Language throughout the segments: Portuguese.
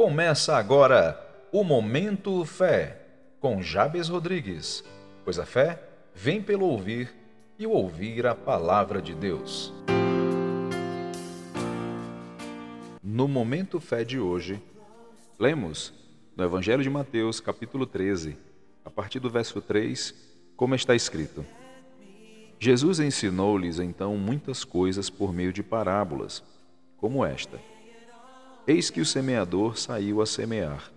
Começa agora o Momento Fé, com Jabes Rodrigues, pois a fé vem pelo ouvir e o ouvir a palavra de Deus. No Momento Fé de hoje, lemos no Evangelho de Mateus, capítulo 13, a partir do verso 3, como está escrito. Jesus ensinou-lhes então muitas coisas por meio de parábolas, como esta Eis que o semeador saiu a semear.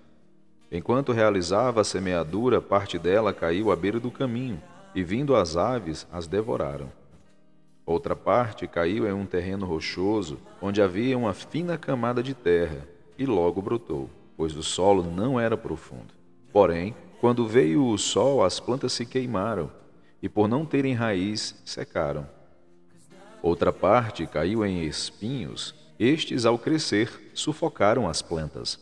Enquanto realizava a semeadura, parte dela caiu à beira do caminho, e vindo as aves, as devoraram. Outra parte caiu em um terreno rochoso, onde havia uma fina camada de terra, e logo brotou, pois o solo não era profundo. Porém, quando veio o sol, as plantas se queimaram, e por não terem raiz, secaram. Outra parte caiu em espinhos, estes, ao crescer, sufocaram as plantas.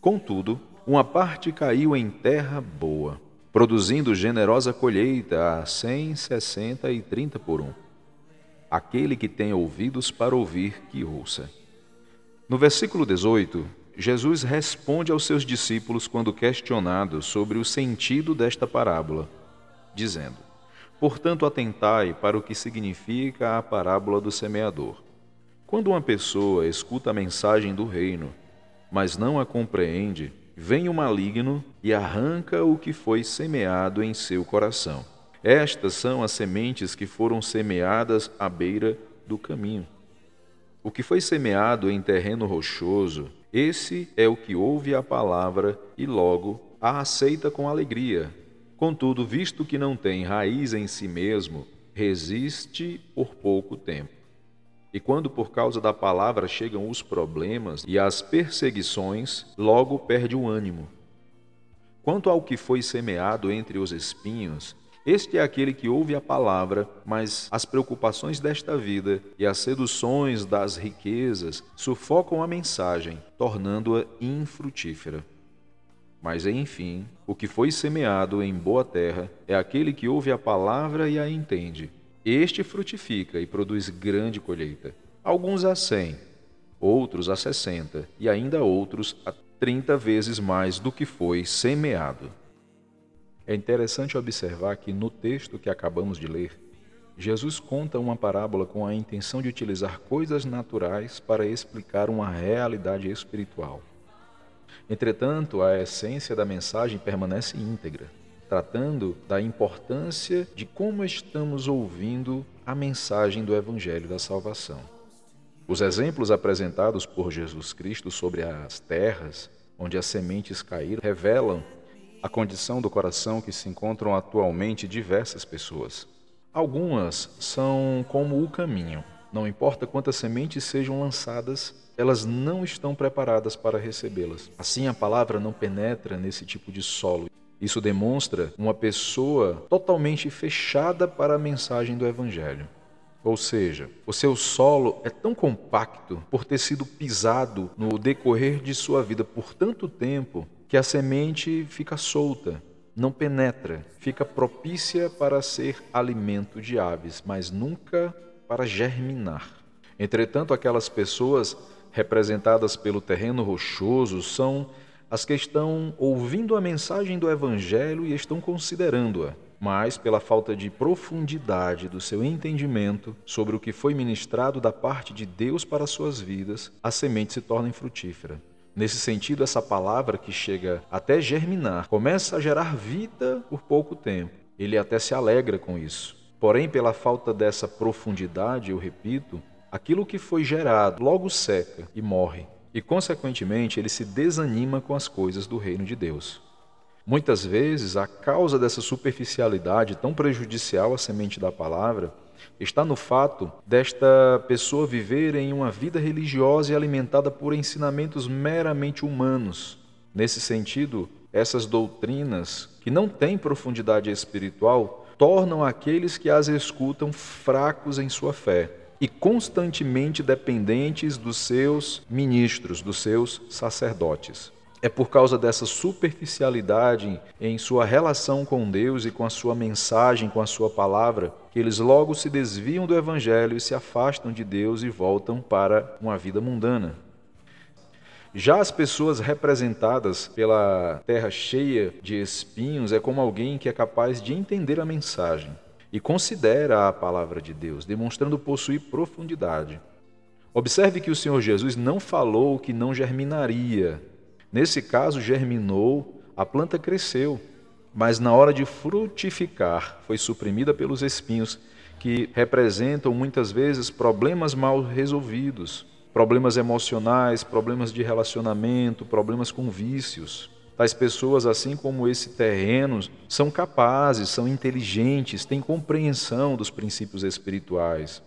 Contudo, uma parte caiu em terra boa, produzindo generosa colheita a cem, sessenta e trinta por um. Aquele que tem ouvidos para ouvir, que ouça. No versículo 18, Jesus responde aos seus discípulos quando questionado sobre o sentido desta parábola, dizendo: Portanto, atentai para o que significa a parábola do semeador. Quando uma pessoa escuta a mensagem do reino, mas não a compreende, vem o maligno e arranca o que foi semeado em seu coração. Estas são as sementes que foram semeadas à beira do caminho. O que foi semeado em terreno rochoso, esse é o que ouve a palavra e logo a aceita com alegria. Contudo, visto que não tem raiz em si mesmo, resiste por pouco tempo. E quando por causa da palavra chegam os problemas e as perseguições, logo perde o ânimo. Quanto ao que foi semeado entre os espinhos, este é aquele que ouve a palavra, mas as preocupações desta vida e as seduções das riquezas sufocam a mensagem, tornando-a infrutífera. Mas, enfim, o que foi semeado em boa terra é aquele que ouve a palavra e a entende este frutifica e produz grande colheita. Alguns a cem, outros a sessenta, e ainda outros a trinta vezes mais do que foi semeado. É interessante observar que no texto que acabamos de ler, Jesus conta uma parábola com a intenção de utilizar coisas naturais para explicar uma realidade espiritual. Entretanto, a essência da mensagem permanece íntegra tratando da importância de como estamos ouvindo a mensagem do Evangelho da Salvação. Os exemplos apresentados por Jesus Cristo sobre as terras onde as sementes caíram revelam a condição do coração que se encontram atualmente diversas pessoas. Algumas são como o caminho. Não importa quantas sementes sejam lançadas, elas não estão preparadas para recebê-las. Assim, a palavra não penetra nesse tipo de solo isso demonstra uma pessoa totalmente fechada para a mensagem do Evangelho. Ou seja, o seu solo é tão compacto por ter sido pisado no decorrer de sua vida por tanto tempo que a semente fica solta, não penetra, fica propícia para ser alimento de aves, mas nunca para germinar. Entretanto, aquelas pessoas representadas pelo terreno rochoso são as que estão ouvindo a mensagem do Evangelho e estão considerando-a, mas pela falta de profundidade do seu entendimento sobre o que foi ministrado da parte de Deus para suas vidas, a semente se torna infrutífera. Nesse sentido, essa palavra que chega até germinar começa a gerar vida por pouco tempo. Ele até se alegra com isso. Porém, pela falta dessa profundidade, eu repito, aquilo que foi gerado logo seca e morre e, consequentemente, ele se desanima com as coisas do reino de Deus. Muitas vezes, a causa dessa superficialidade tão prejudicial à semente da palavra está no fato desta pessoa viver em uma vida religiosa e alimentada por ensinamentos meramente humanos. Nesse sentido, essas doutrinas, que não têm profundidade espiritual, tornam aqueles que as escutam fracos em sua fé e constantemente dependentes dos seus ministros, dos seus sacerdotes. É por causa dessa superficialidade em sua relação com Deus e com a sua mensagem, com a sua palavra, que eles logo se desviam do Evangelho e se afastam de Deus e voltam para uma vida mundana. Já as pessoas representadas pela terra cheia de espinhos é como alguém que é capaz de entender a mensagem e considera a palavra de Deus, demonstrando possuir profundidade. Observe que o Senhor Jesus não falou que não germinaria. Nesse caso, germinou, a planta cresceu, mas na hora de frutificar, foi suprimida pelos espinhos, que representam muitas vezes problemas mal resolvidos problemas emocionais, problemas de relacionamento, problemas com vícios. Tais pessoas, assim como esse terreno, são capazes, são inteligentes, têm compreensão dos princípios espirituais.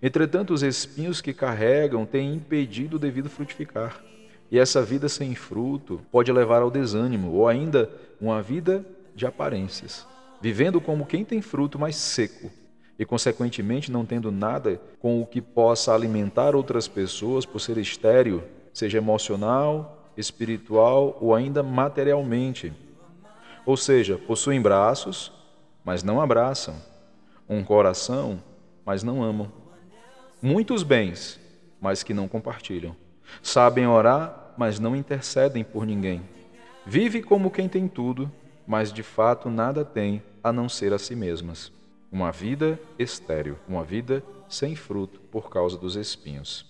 Entretanto, os espinhos que carregam têm impedido o devido frutificar. E essa vida sem fruto pode levar ao desânimo, ou ainda uma vida de aparências, vivendo como quem tem fruto, mas seco, e, consequentemente, não tendo nada com o que possa alimentar outras pessoas por ser estéril, seja emocional, espiritual ou ainda materialmente. Ou seja, possuem braços, mas não abraçam, um coração, mas não amam, muitos bens, mas que não compartilham, sabem orar, mas não intercedem por ninguém. Vive como quem tem tudo, mas de fato nada tem a não ser a si mesmas uma vida estéril, uma vida sem fruto por causa dos espinhos.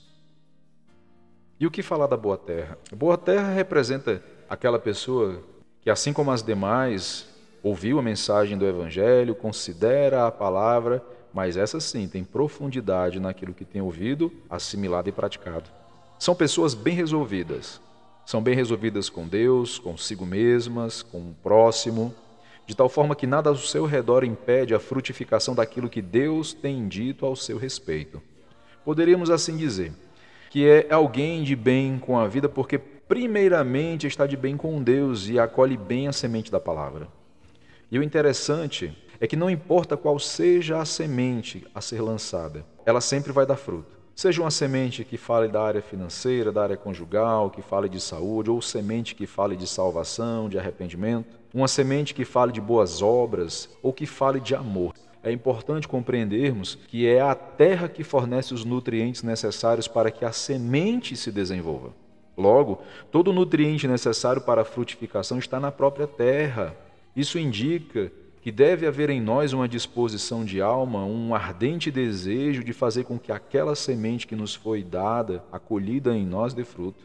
E o que falar da boa terra? A boa terra representa aquela pessoa que, assim como as demais, ouviu a mensagem do Evangelho, considera a palavra, mas essa sim tem profundidade naquilo que tem ouvido, assimilado e praticado. São pessoas bem resolvidas. São bem resolvidas com Deus, consigo mesmas, com o próximo, de tal forma que nada ao seu redor impede a frutificação daquilo que Deus tem dito ao seu respeito. Poderíamos assim dizer que é alguém de bem com a vida porque, primeiramente, está de bem com Deus e acolhe bem a semente da palavra. E o interessante é que não importa qual seja a semente a ser lançada, ela sempre vai dar fruto. Seja uma semente que fale da área financeira, da área conjugal, que fale de saúde, ou semente que fale de salvação, de arrependimento uma semente que fale de boas obras ou que fale de amor. É importante compreendermos que é a terra que fornece os nutrientes necessários para que a semente se desenvolva. Logo, todo nutriente necessário para a frutificação está na própria terra. Isso indica que deve haver em nós uma disposição de alma, um ardente desejo de fazer com que aquela semente que nos foi dada, acolhida em nós, dê fruto.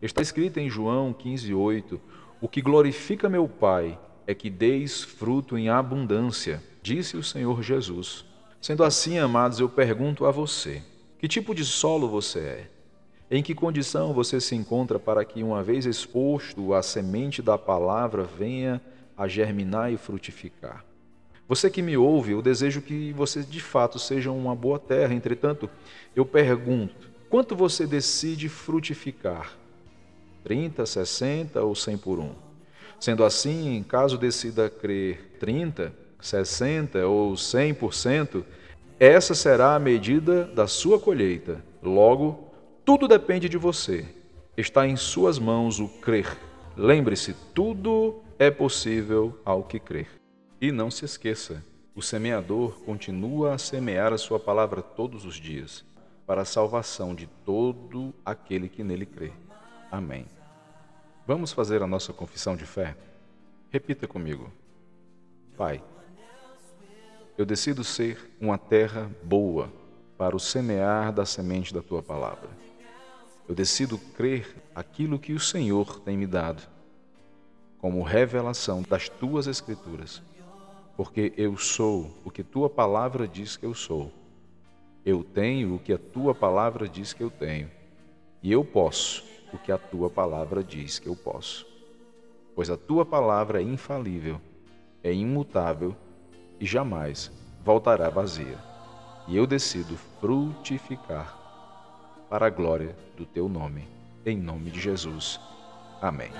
Está escrito em João 15:8: o que glorifica meu Pai é que deis fruto em abundância, disse o Senhor Jesus. Sendo assim, amados, eu pergunto a você: que tipo de solo você é? Em que condição você se encontra para que, uma vez exposto a semente da palavra, venha a germinar e frutificar? Você que me ouve, eu desejo que você de fato seja uma boa terra. Entretanto, eu pergunto: quanto você decide frutificar? 30, 60 ou 100 por 1. Sendo assim, caso decida crer 30, 60 ou 100%, essa será a medida da sua colheita. Logo, tudo depende de você. Está em suas mãos o crer. Lembre-se, tudo é possível ao que crer. E não se esqueça, o semeador continua a semear a sua palavra todos os dias, para a salvação de todo aquele que nele crê. Amém. Vamos fazer a nossa confissão de fé? Repita comigo. Pai, eu decido ser uma terra boa para o semear da semente da tua palavra. Eu decido crer aquilo que o Senhor tem me dado, como revelação das tuas Escrituras, porque eu sou o que tua palavra diz que eu sou. Eu tenho o que a tua palavra diz que eu tenho, e eu posso o que a tua palavra diz que eu posso. Pois a tua palavra é infalível, é imutável e jamais voltará vazia. E eu decido frutificar para a glória do teu nome. Em nome de Jesus. Amém.